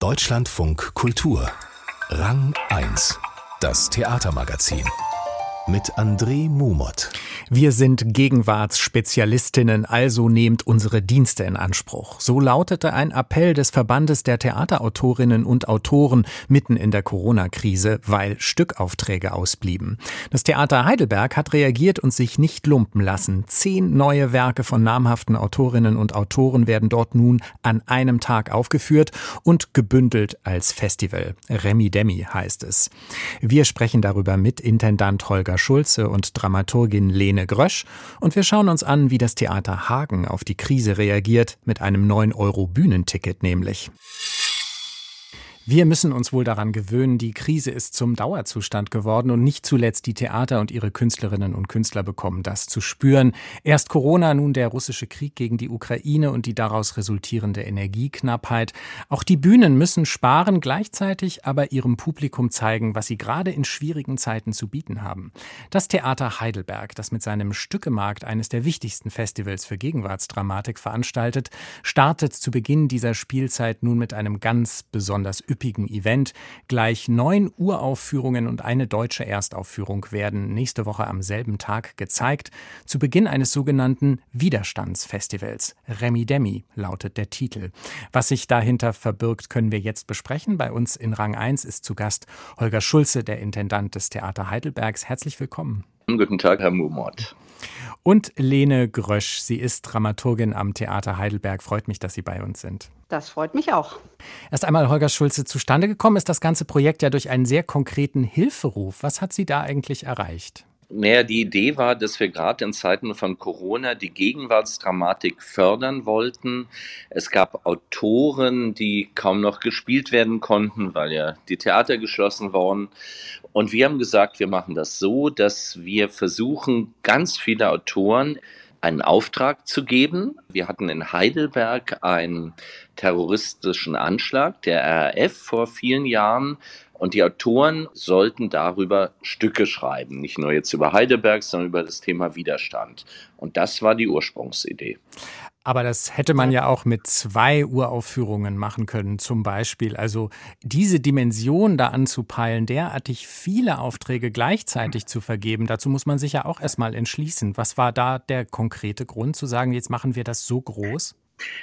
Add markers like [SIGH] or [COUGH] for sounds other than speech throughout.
Deutschlandfunk Kultur. Rang 1 Das Theatermagazin mit André Mumot. Wir sind Gegenwartsspezialistinnen, also nehmt unsere Dienste in Anspruch. So lautete ein Appell des Verbandes der Theaterautorinnen und Autoren mitten in der Corona-Krise, weil Stückaufträge ausblieben. Das Theater Heidelberg hat reagiert und sich nicht lumpen lassen. Zehn neue Werke von namhaften Autorinnen und Autoren werden dort nun an einem Tag aufgeführt und gebündelt als Festival. Remi Demi heißt es. Wir sprechen darüber mit Intendant Holger Schulze und Dramaturgin Lene Grösch und wir schauen uns an, wie das Theater Hagen auf die Krise reagiert, mit einem 9 Euro Bühnenticket nämlich. Wir müssen uns wohl daran gewöhnen, die Krise ist zum Dauerzustand geworden und nicht zuletzt die Theater und ihre Künstlerinnen und Künstler bekommen das zu spüren. Erst Corona, nun der russische Krieg gegen die Ukraine und die daraus resultierende Energieknappheit. Auch die Bühnen müssen sparen, gleichzeitig aber ihrem Publikum zeigen, was sie gerade in schwierigen Zeiten zu bieten haben. Das Theater Heidelberg, das mit seinem Stückemarkt eines der wichtigsten Festivals für Gegenwartsdramatik veranstaltet, startet zu Beginn dieser Spielzeit nun mit einem ganz besonders üppigen Event. Gleich neun Uraufführungen und eine deutsche Erstaufführung werden nächste Woche am selben Tag gezeigt. Zu Beginn eines sogenannten Widerstandsfestivals. Remi Demi lautet der Titel. Was sich dahinter verbirgt, können wir jetzt besprechen. Bei uns in Rang 1 ist zu Gast Holger Schulze, der Intendant des Theater Heidelbergs. Herzlich willkommen. Guten Tag, Herr Mumort. Und Lene Grösch, sie ist Dramaturgin am Theater Heidelberg. Freut mich, dass Sie bei uns sind. Das freut mich auch. Erst einmal, Holger Schulze, zustande gekommen ist das ganze Projekt ja durch einen sehr konkreten Hilferuf. Was hat Sie da eigentlich erreicht? Naja, die Idee war, dass wir gerade in Zeiten von Corona die Gegenwartsdramatik fördern wollten. Es gab Autoren, die kaum noch gespielt werden konnten, weil ja die Theater geschlossen waren. Und wir haben gesagt, wir machen das so, dass wir versuchen, ganz viele Autoren einen Auftrag zu geben. Wir hatten in Heidelberg einen terroristischen Anschlag der RAF vor vielen Jahren und die Autoren sollten darüber Stücke schreiben, nicht nur jetzt über Heidelberg, sondern über das Thema Widerstand. Und das war die Ursprungsidee. Aber das hätte man ja auch mit zwei Uraufführungen machen können, zum Beispiel. Also diese Dimension da anzupeilen, derartig viele Aufträge gleichzeitig zu vergeben, dazu muss man sich ja auch erstmal entschließen. Was war da der konkrete Grund zu sagen, jetzt machen wir das so groß?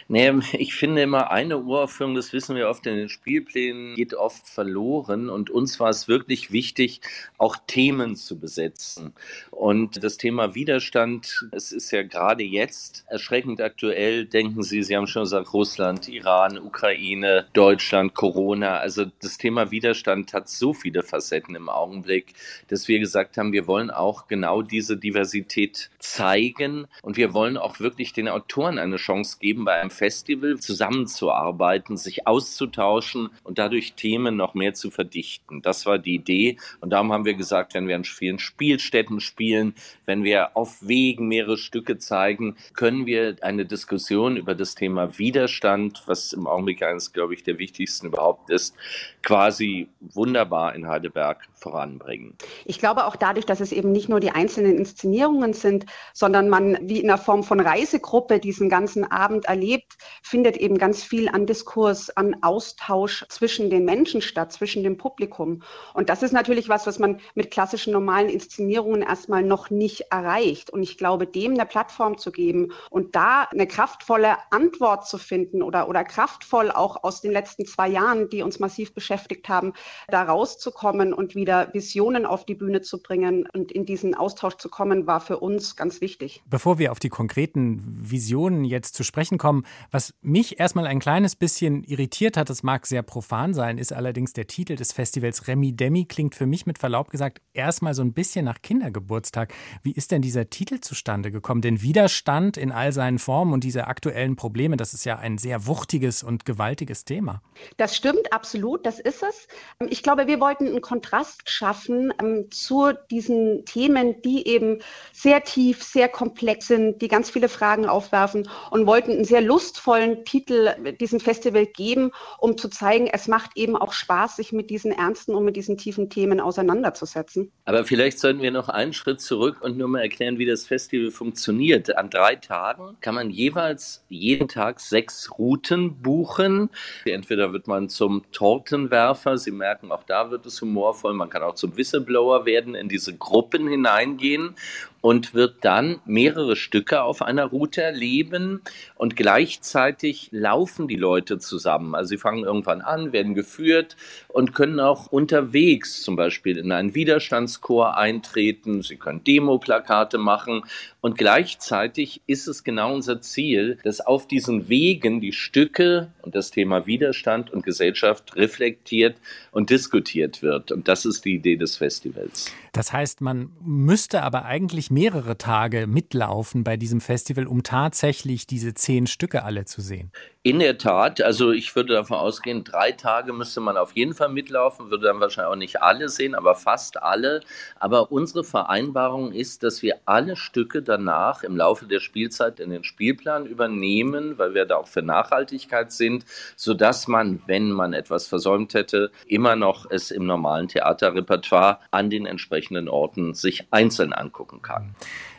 Nee, [LAUGHS] ich finde immer, eine Uraufführung, das wissen wir oft in den Spielplänen, geht oft verloren. Und uns war es wirklich wichtig, auch Themen zu besetzen. Und das Thema Widerstand, es ist ja gerade jetzt erschreckend aktuell. Denken Sie, Sie haben schon gesagt, Russland, Iran, Ukraine, Deutschland, Corona. Also das Thema Widerstand hat so viele Facetten im Augenblick, dass wir gesagt haben, wir wollen auch genau diese Diversität zeigen. Und wir wollen auch wirklich den Autoren eine Chance geben, bei einem Festival zusammenzuarbeiten, sich auszutauschen und dadurch Themen noch mehr zu verdichten. Das war die Idee. Und darum haben wir gesagt, wenn wir an vielen Spielstätten spielen, wenn wir auf Wegen mehrere Stücke zeigen, können wir eine Diskussion über das Thema Widerstand, was im Augenblick eines, glaube ich, der wichtigsten überhaupt ist, quasi wunderbar in Heidelberg voranbringen. Ich glaube auch dadurch, dass es eben nicht nur die einzelnen Inszenierungen sind, sondern man wie in einer Form von Reisegruppe diesen ganzen Abend erlebt, findet eben ganz viel an Diskurs, an Austausch zwischen den Menschen statt, zwischen dem Publikum. Und das ist natürlich was, was man mit klassischen normalen Inszenierungen erstmal noch nicht erreicht. Und ich glaube, dem eine Plattform zu geben und da eine kraftvolle Antwort zu finden oder, oder kraftvoll auch aus den letzten zwei Jahren, die uns massiv beschäftigt haben, da rauszukommen und wieder Visionen auf die Bühne zu bringen und in diesen Austausch zu kommen, war für uns ganz wichtig. Bevor wir auf die konkreten Visionen jetzt zu sprechen kommen, kommen. Was mich erstmal ein kleines bisschen irritiert hat, das mag sehr profan sein, ist allerdings der Titel des Festivals Remi Demi klingt für mich mit Verlaub gesagt erstmal so ein bisschen nach Kindergeburtstag. Wie ist denn dieser Titel zustande gekommen? Denn Widerstand in all seinen Formen und diese aktuellen Probleme, das ist ja ein sehr wuchtiges und gewaltiges Thema. Das stimmt absolut, das ist es. Ich glaube, wir wollten einen Kontrast schaffen ähm, zu diesen Themen, die eben sehr tief, sehr komplex sind, die ganz viele Fragen aufwerfen und wollten einen sehr lustvollen Titel diesem Festival geben, um zu zeigen, es macht eben auch Spaß, sich mit diesen ernsten und mit diesen tiefen Themen auseinanderzusetzen. Aber vielleicht sollten wir noch einen Schritt zurück und nur mal erklären, wie das Festival funktioniert. An drei Tagen kann man jeweils jeden Tag sechs Routen buchen. Entweder wird man zum Tortenwerfer, Sie merken, auch da wird es humorvoll, man kann auch zum Whistleblower werden, in diese Gruppen hineingehen und wird dann mehrere Stücke auf einer Route erleben und gleichzeitig laufen die Leute zusammen. Also sie fangen irgendwann an, werden geführt und können auch unterwegs zum Beispiel in einen Widerstandschor eintreten. Sie können Demoplakate machen und gleichzeitig ist es genau unser Ziel, dass auf diesen Wegen die Stücke und das Thema Widerstand und Gesellschaft reflektiert und diskutiert wird. Und das ist die Idee des Festivals. Das heißt, man müsste aber eigentlich mehrere Tage mitlaufen bei diesem Festival, um tatsächlich diese zehn Stücke alle zu sehen. In der Tat, also ich würde davon ausgehen, drei Tage müsste man auf jeden Fall mitlaufen, würde dann wahrscheinlich auch nicht alle sehen, aber fast alle. Aber unsere Vereinbarung ist, dass wir alle Stücke danach im Laufe der Spielzeit in den Spielplan übernehmen, weil wir da auch für Nachhaltigkeit sind, sodass man, wenn man etwas versäumt hätte, immer noch es im normalen Theaterrepertoire an den entsprechenden Orten sich einzeln angucken kann.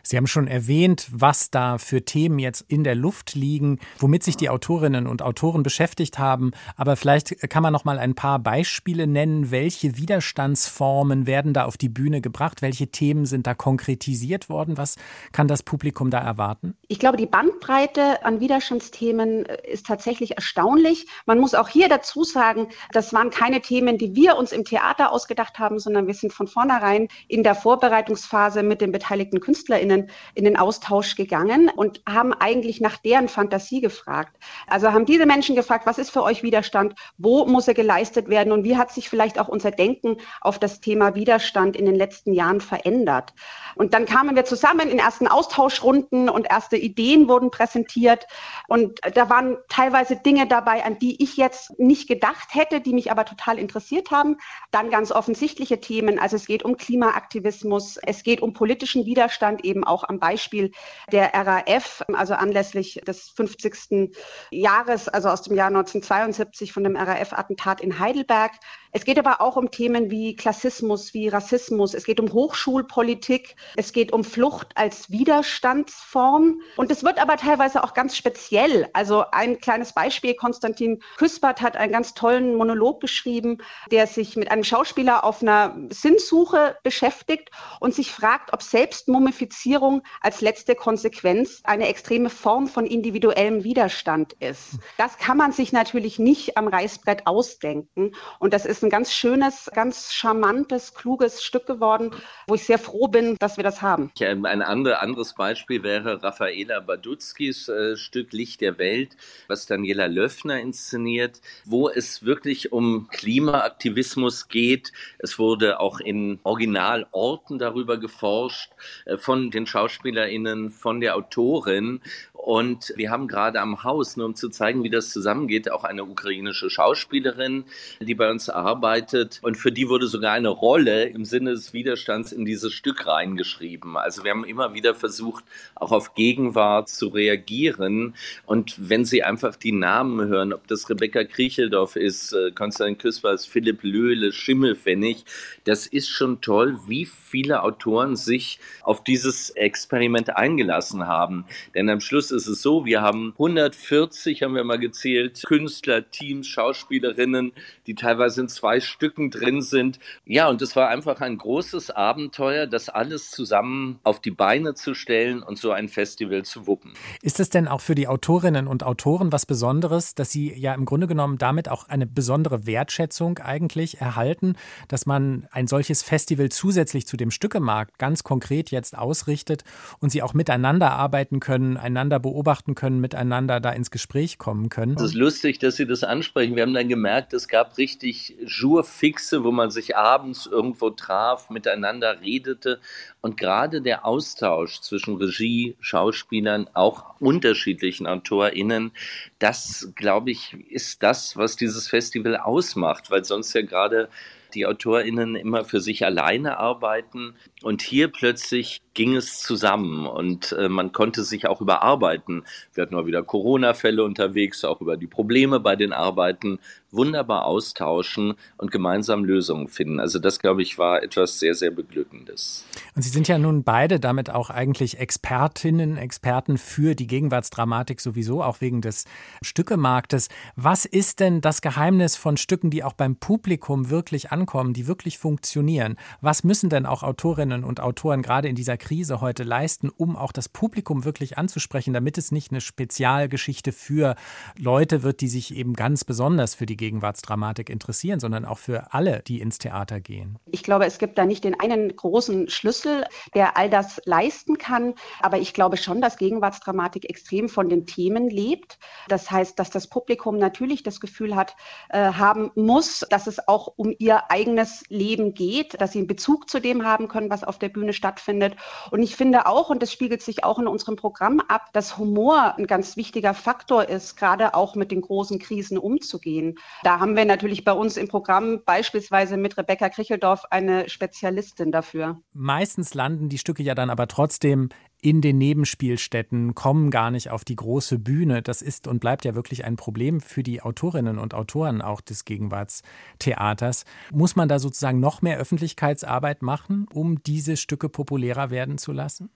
Sie haben schon erwähnt, was da für Themen jetzt in der Luft liegen, womit sich die Autorinnen und Autoren beschäftigt haben. Aber vielleicht kann man noch mal ein paar Beispiele nennen. Welche Widerstandsformen werden da auf die Bühne gebracht? Welche Themen sind da konkretisiert worden? Was kann das Publikum da erwarten? Ich glaube, die Bandbreite an Widerstandsthemen äh, ist tatsächlich erstaunlich. Man muss auch hier dazu sagen, das waren keine Themen, die wir uns im Theater ausgedacht haben, sondern wir sind von vornherein in der Vorbereitungsphase mit den beteiligten KünstlerInnen Kolleginnen in den Austausch gegangen und haben eigentlich nach deren Fantasie gefragt. Also haben diese Menschen gefragt, was ist für euch Widerstand? Wo muss er geleistet werden? Und wie hat sich vielleicht auch unser Denken auf das Thema Widerstand in den letzten Jahren verändert? Und dann kamen wir zusammen in ersten Austauschrunden und erste Ideen wurden präsentiert. Und da waren teilweise Dinge dabei, an die ich jetzt nicht gedacht hätte, die mich aber total interessiert haben. Dann ganz offensichtliche Themen. Also es geht um Klimaaktivismus, es geht um politischen Widerstand eben auch am Beispiel der RAF, also anlässlich des 50. Jahres, also aus dem Jahr 1972 von dem RAF-Attentat in Heidelberg. Es geht aber auch um Themen wie Klassismus, wie Rassismus. Es geht um Hochschulpolitik. Es geht um Flucht als Widerstandsform. Und es wird aber teilweise auch ganz speziell. Also ein kleines Beispiel. Konstantin Küspert hat einen ganz tollen Monolog geschrieben, der sich mit einem Schauspieler auf einer Sinnsuche beschäftigt und sich fragt, ob Selbstmumifizierung als letzte Konsequenz eine extreme Form von individuellem Widerstand ist. Das kann man sich natürlich nicht am Reißbrett ausdenken. Und das ist ein ganz schönes, ganz charmantes, kluges Stück geworden, wo ich sehr froh bin, dass wir das haben. Ein andere, anderes Beispiel wäre Raffaela Badutskis äh, Stück Licht der Welt, was Daniela Löffner inszeniert, wo es wirklich um Klimaaktivismus geht. Es wurde auch in Originalorten darüber geforscht, äh, von den SchauspielerInnen, von der Autorin. Und wir haben gerade am Haus, nur um zu zeigen, wie das zusammengeht, auch eine ukrainische Schauspielerin, die bei uns arbeitet. Und für die wurde sogar eine Rolle im Sinne des Widerstands in dieses Stück reingeschrieben. Also wir haben immer wieder versucht, auch auf Gegenwart zu reagieren. Und wenn Sie einfach die Namen hören, ob das Rebecca Kriecheldorf ist, äh, Konstantin Küspers, Philipp Löhle, Schimmelfennig, das ist schon toll, wie viele Autoren sich auf dieses Experiment eingelassen haben. Denn am Schluss ist es so, wir haben 140, haben wir mal gezählt, Künstler, Teams, Schauspielerinnen, die teilweise in zwei Stücken drin sind. Ja, und es war einfach ein großes Abenteuer, das alles zusammen auf die Beine zu stellen und so ein Festival zu wuppen. Ist es denn auch für die Autorinnen und Autoren was Besonderes, dass sie ja im Grunde genommen damit auch eine besondere Wertschätzung eigentlich erhalten, dass man ein solches Festival zusätzlich zu dem Stückemarkt ganz konkret jetzt ausrichtet und sie auch miteinander arbeiten können, einander beobachten können, miteinander da ins Gespräch kommen können? Es ist lustig, dass Sie das ansprechen. Wir haben dann gemerkt, es gab richtig Jourfixe, wo man sich abends irgendwo traf, miteinander redete. Und gerade der Austausch zwischen Regie, Schauspielern, auch unterschiedlichen AutorInnen, das, glaube ich, ist das, was dieses Festival ausmacht, weil sonst ja gerade die AutorInnen immer für sich alleine arbeiten. Und hier plötzlich ging es zusammen und äh, man konnte sich auch überarbeiten. Wir hatten mal wieder Corona-Fälle unterwegs, auch über die Probleme bei den Arbeiten wunderbar austauschen und gemeinsam Lösungen finden. Also das, glaube ich, war etwas sehr, sehr Beglückendes. Und Sie sind ja nun beide damit auch eigentlich Expertinnen, Experten für die Gegenwartsdramatik sowieso, auch wegen des Stückemarktes. Was ist denn das Geheimnis von Stücken, die auch beim Publikum wirklich ankommen, die wirklich funktionieren? Was müssen denn auch Autorinnen und Autoren gerade in dieser Krise heute leisten, um auch das Publikum wirklich anzusprechen, damit es nicht eine Spezialgeschichte für Leute wird, die sich eben ganz besonders für die Gegenwartsdramatik interessieren, sondern auch für alle, die ins Theater gehen? Ich glaube, es gibt da nicht den einen großen Schlüssel, der all das leisten kann. Aber ich glaube schon, dass Gegenwartsdramatik extrem von den Themen lebt. Das heißt, dass das Publikum natürlich das Gefühl hat, äh, haben muss, dass es auch um ihr eigenes Leben geht, dass sie einen Bezug zu dem haben können, was auf der Bühne stattfindet. Und ich finde auch, und das spiegelt sich auch in unserem Programm ab, dass Humor ein ganz wichtiger Faktor ist, gerade auch mit den großen Krisen umzugehen. Da haben wir natürlich bei uns im Programm beispielsweise mit Rebecca Kricheldorf eine Spezialistin dafür. Meistens landen die Stücke ja dann aber trotzdem in den Nebenspielstätten, kommen gar nicht auf die große Bühne. Das ist und bleibt ja wirklich ein Problem für die Autorinnen und Autoren auch des Gegenwartstheaters. Muss man da sozusagen noch mehr Öffentlichkeitsarbeit machen, um diese Stücke populärer werden zu lassen?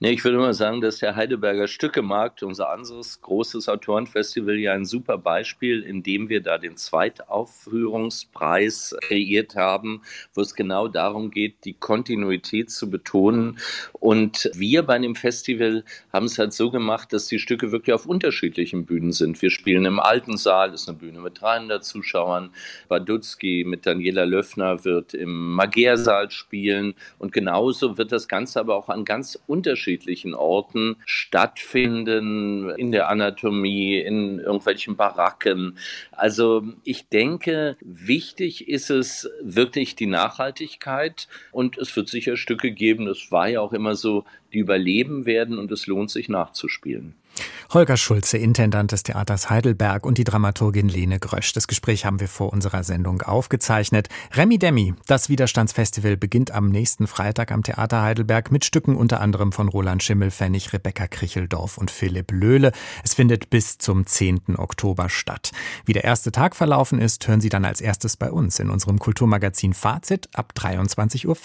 Nee, ich würde mal sagen, dass der Heidelberger Stückemarkt, unser anderes großes Autorenfestival, ja ein super Beispiel, in dem wir da den Zweitaufführungspreis kreiert haben, wo es genau darum geht, die Kontinuität zu betonen. Und wir bei dem Festival haben es halt so gemacht, dass die Stücke wirklich auf unterschiedlichen Bühnen sind. Wir spielen im alten Saal, das ist eine Bühne mit 300 Zuschauern. Badutski mit Daniela Löffner wird im Magärsaal spielen. Und genauso wird das Ganze aber auch an ganz unterschiedlichen Orten stattfinden, in der Anatomie, in irgendwelchen Baracken. Also ich denke, wichtig ist es wirklich die Nachhaltigkeit und es wird sicher Stücke geben, das war ja auch immer so, die überleben werden und es lohnt sich nachzuspielen. Holger Schulze, Intendant des Theaters Heidelberg und die Dramaturgin Lene Grösch. Das Gespräch haben wir vor unserer Sendung aufgezeichnet. Remi Demi, das Widerstandsfestival beginnt am nächsten Freitag am Theater Heidelberg mit Stücken unter anderem von Roland Schimmelfennig, Rebecca Kricheldorf und Philipp Löhle. Es findet bis zum 10. Oktober statt. Wie der erste Tag verlaufen ist, hören Sie dann als erstes bei uns in unserem Kulturmagazin Fazit ab 23.05 Uhr.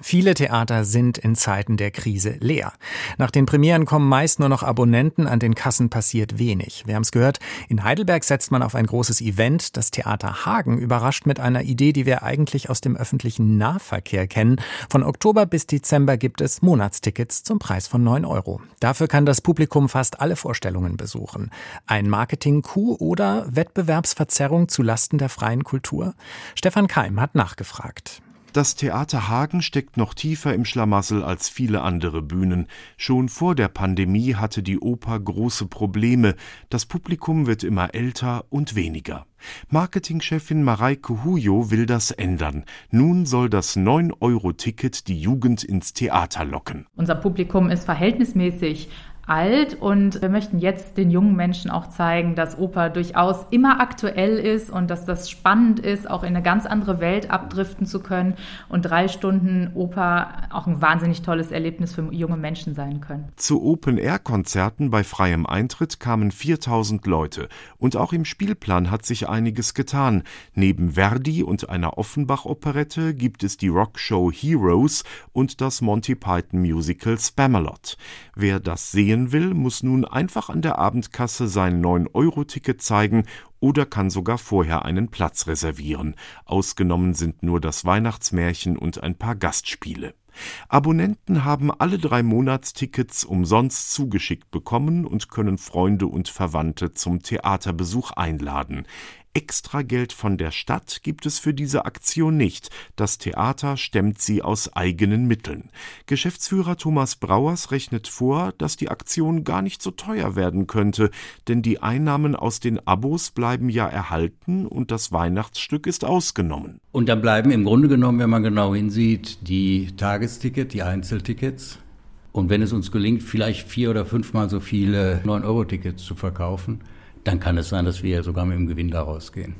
Viele Theater sind in Zeiten der Krise leer. Nach den Premieren kommen meist nur noch Abonnenten, an den Kassen passiert wenig. Wir haben es gehört, in Heidelberg setzt man auf ein großes Event. Das Theater Hagen überrascht mit einer Idee, die wir eigentlich aus dem öffentlichen Nahverkehr kennen. Von Oktober bis Dezember gibt es Monatstickets zum Preis von 9 Euro. Dafür kann das Publikum fast alle Vorstellungen besuchen. Ein Marketing-Coup oder Wettbewerbsverzerrung zu Lasten der freien Kultur? Stefan Keim hat nachgefragt. Das Theater Hagen steckt noch tiefer im Schlamassel als viele andere Bühnen. Schon vor der Pandemie hatte die Oper große Probleme. Das Publikum wird immer älter und weniger. Marketingchefin Mareike Hujo will das ändern. Nun soll das 9-Euro-Ticket die Jugend ins Theater locken. Unser Publikum ist verhältnismäßig alt und wir möchten jetzt den jungen Menschen auch zeigen, dass Oper durchaus immer aktuell ist und dass das spannend ist, auch in eine ganz andere Welt abdriften zu können und drei Stunden Oper auch ein wahnsinnig tolles Erlebnis für junge Menschen sein können. Zu Open-Air-Konzerten bei freiem Eintritt kamen 4000 Leute und auch im Spielplan hat sich einiges getan. Neben Verdi und einer Offenbach-Operette gibt es die Rockshow Heroes und das Monty Python Musical Spamalot. Wer das sehen gehen will, muss nun einfach an der Abendkasse sein 9-Euro-Ticket zeigen oder kann sogar vorher einen Platz reservieren. Ausgenommen sind nur das Weihnachtsmärchen und ein paar Gastspiele. Abonnenten haben alle drei Monatstickets umsonst zugeschickt bekommen und können Freunde und Verwandte zum Theaterbesuch einladen. Extrageld von der Stadt gibt es für diese Aktion nicht. Das Theater stemmt sie aus eigenen Mitteln. Geschäftsführer Thomas Brauers rechnet vor, dass die Aktion gar nicht so teuer werden könnte, denn die Einnahmen aus den Abos bleiben ja erhalten und das Weihnachtsstück ist ausgenommen. Und dann bleiben im Grunde genommen, wenn man genau hinsieht, die Tagesticket, die Einzeltickets. Und wenn es uns gelingt, vielleicht vier oder fünfmal so viele 9-Euro-Tickets zu verkaufen, dann kann es sein, dass wir sogar mit dem Gewinn da rausgehen.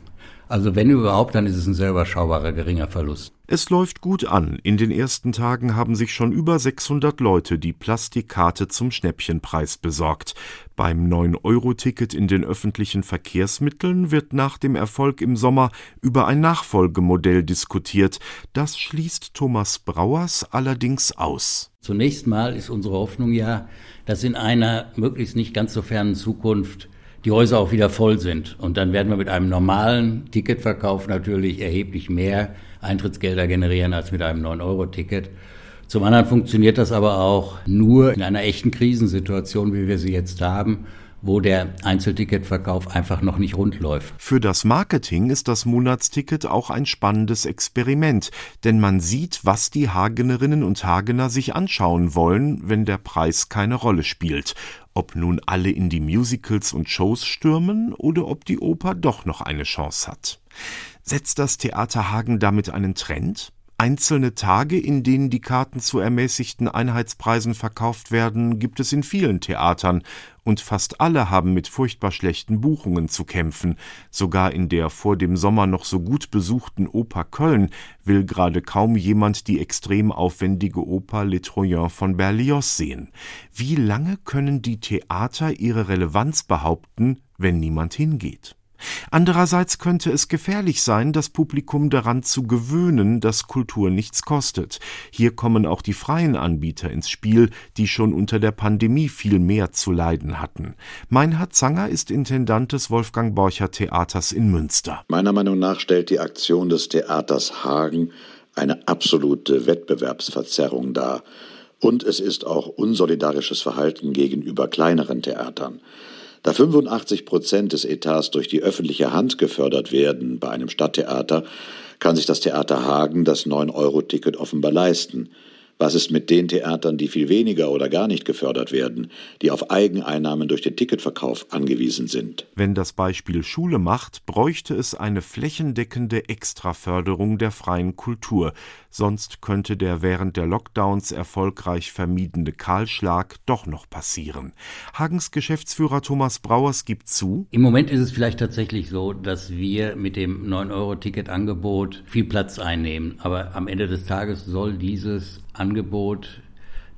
Also wenn überhaupt, dann ist es ein sehr überschaubarer geringer Verlust. Es läuft gut an. In den ersten Tagen haben sich schon über 600 Leute die Plastikkarte zum Schnäppchenpreis besorgt. Beim 9-Euro-Ticket in den öffentlichen Verkehrsmitteln wird nach dem Erfolg im Sommer über ein Nachfolgemodell diskutiert. Das schließt Thomas Brauers allerdings aus. Zunächst mal ist unsere Hoffnung ja, dass in einer möglichst nicht ganz so fernen Zukunft die Häuser auch wieder voll sind. Und dann werden wir mit einem normalen Ticketverkauf natürlich erheblich mehr Eintrittsgelder generieren als mit einem 9-Euro-Ticket. Zum anderen funktioniert das aber auch nur in einer echten Krisensituation, wie wir sie jetzt haben, wo der Einzelticketverkauf einfach noch nicht rund läuft. Für das Marketing ist das Monatsticket auch ein spannendes Experiment, denn man sieht, was die Hagenerinnen und Hagener sich anschauen wollen, wenn der Preis keine Rolle spielt. Ob nun alle in die Musicals und Shows stürmen oder ob die Oper doch noch eine Chance hat. Setzt das Theater Hagen damit einen Trend? Einzelne Tage, in denen die Karten zu ermäßigten Einheitspreisen verkauft werden, gibt es in vielen Theatern, und fast alle haben mit furchtbar schlechten Buchungen zu kämpfen. Sogar in der vor dem Sommer noch so gut besuchten Oper Köln will gerade kaum jemand die extrem aufwendige Oper Les Troyens von Berlioz sehen. Wie lange können die Theater ihre Relevanz behaupten, wenn niemand hingeht? Andererseits könnte es gefährlich sein, das Publikum daran zu gewöhnen, dass Kultur nichts kostet. Hier kommen auch die freien Anbieter ins Spiel, die schon unter der Pandemie viel mehr zu leiden hatten. Meinhard Zanger ist Intendant des Wolfgang Borcher Theaters in Münster. Meiner Meinung nach stellt die Aktion des Theaters Hagen eine absolute Wettbewerbsverzerrung dar. Und es ist auch unsolidarisches Verhalten gegenüber kleineren Theatern. Da 85 Prozent des Etats durch die öffentliche Hand gefördert werden bei einem Stadttheater, kann sich das Theater Hagen das 9-Euro-Ticket offenbar leisten. Was ist mit den Theatern, die viel weniger oder gar nicht gefördert werden, die auf Eigeneinnahmen durch den Ticketverkauf angewiesen sind? Wenn das Beispiel Schule macht, bräuchte es eine flächendeckende Extraförderung der freien Kultur, sonst könnte der während der Lockdowns erfolgreich vermiedene Kahlschlag doch noch passieren. Hagens Geschäftsführer Thomas Brauers gibt zu, Im Moment ist es vielleicht tatsächlich so, dass wir mit dem 9-Euro-Ticket-Angebot viel Platz einnehmen, aber am Ende des Tages soll dieses Angebot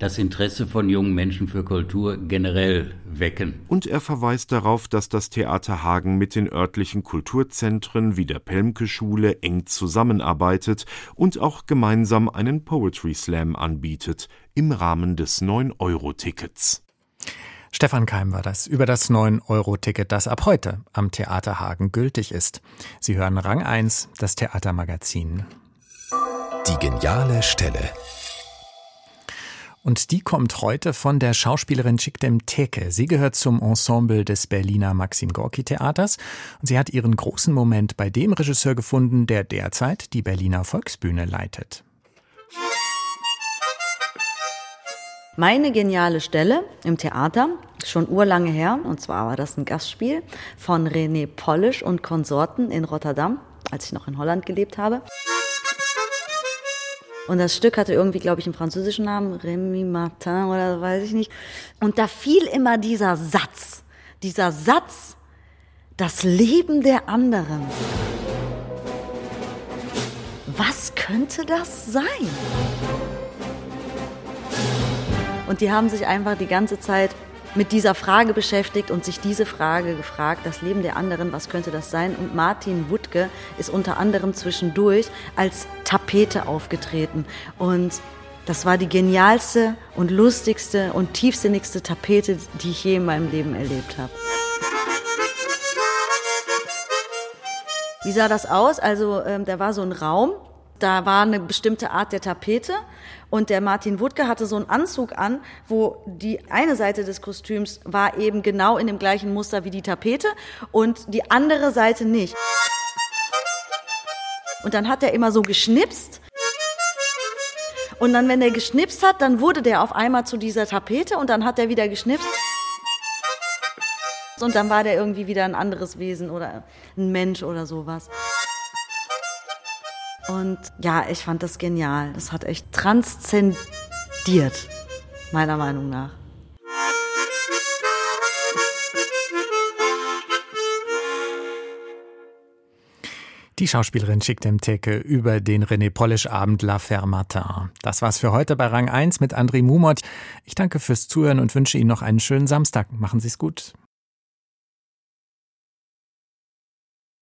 das Interesse von jungen Menschen für Kultur generell wecken. Und er verweist darauf, dass das Theater Hagen mit den örtlichen Kulturzentren wie der Pelmke-Schule eng zusammenarbeitet und auch gemeinsam einen Poetry Slam anbietet im Rahmen des 9-Euro-Tickets. Stefan Keim war das über das 9-Euro-Ticket, das ab heute am Theater Hagen gültig ist. Sie hören Rang 1, das Theatermagazin. Die geniale Stelle. Und die kommt heute von der Schauspielerin Chikdem Teke. Sie gehört zum Ensemble des Berliner Maxim Gorki Theaters und sie hat ihren großen Moment bei dem Regisseur gefunden, der derzeit die Berliner Volksbühne leitet. Meine geniale Stelle im Theater, schon urlange her, und zwar war das ein Gastspiel von René Polisch und Konsorten in Rotterdam, als ich noch in Holland gelebt habe. Und das Stück hatte irgendwie, glaube ich, einen französischen Namen, Rémi Martin oder weiß ich nicht. Und da fiel immer dieser Satz, dieser Satz, das Leben der anderen. Was könnte das sein? Und die haben sich einfach die ganze Zeit mit dieser Frage beschäftigt und sich diese Frage gefragt, das Leben der anderen, was könnte das sein? Und Martin Wuttke ist unter anderem zwischendurch als Tapete aufgetreten. Und das war die genialste und lustigste und tiefsinnigste Tapete, die ich je in meinem Leben erlebt habe. Wie sah das aus? Also ähm, da war so ein Raum, da war eine bestimmte Art der Tapete und der Martin Wuttke hatte so einen Anzug an, wo die eine Seite des Kostüms war eben genau in dem gleichen Muster wie die Tapete und die andere Seite nicht. Und dann hat er immer so geschnipst. Und dann, wenn er geschnipst hat, dann wurde der auf einmal zu dieser Tapete und dann hat er wieder geschnipst. Und dann war der irgendwie wieder ein anderes Wesen oder ein Mensch oder sowas. Und ja, ich fand das genial. Das hat echt transzendiert, meiner Meinung nach. Die Schauspielerin schickt im Theke über den René Polish Abend La Fermatin. Das war's für heute bei Rang 1 mit André Mumot. Ich danke fürs Zuhören und wünsche Ihnen noch einen schönen Samstag. Machen Sie's gut.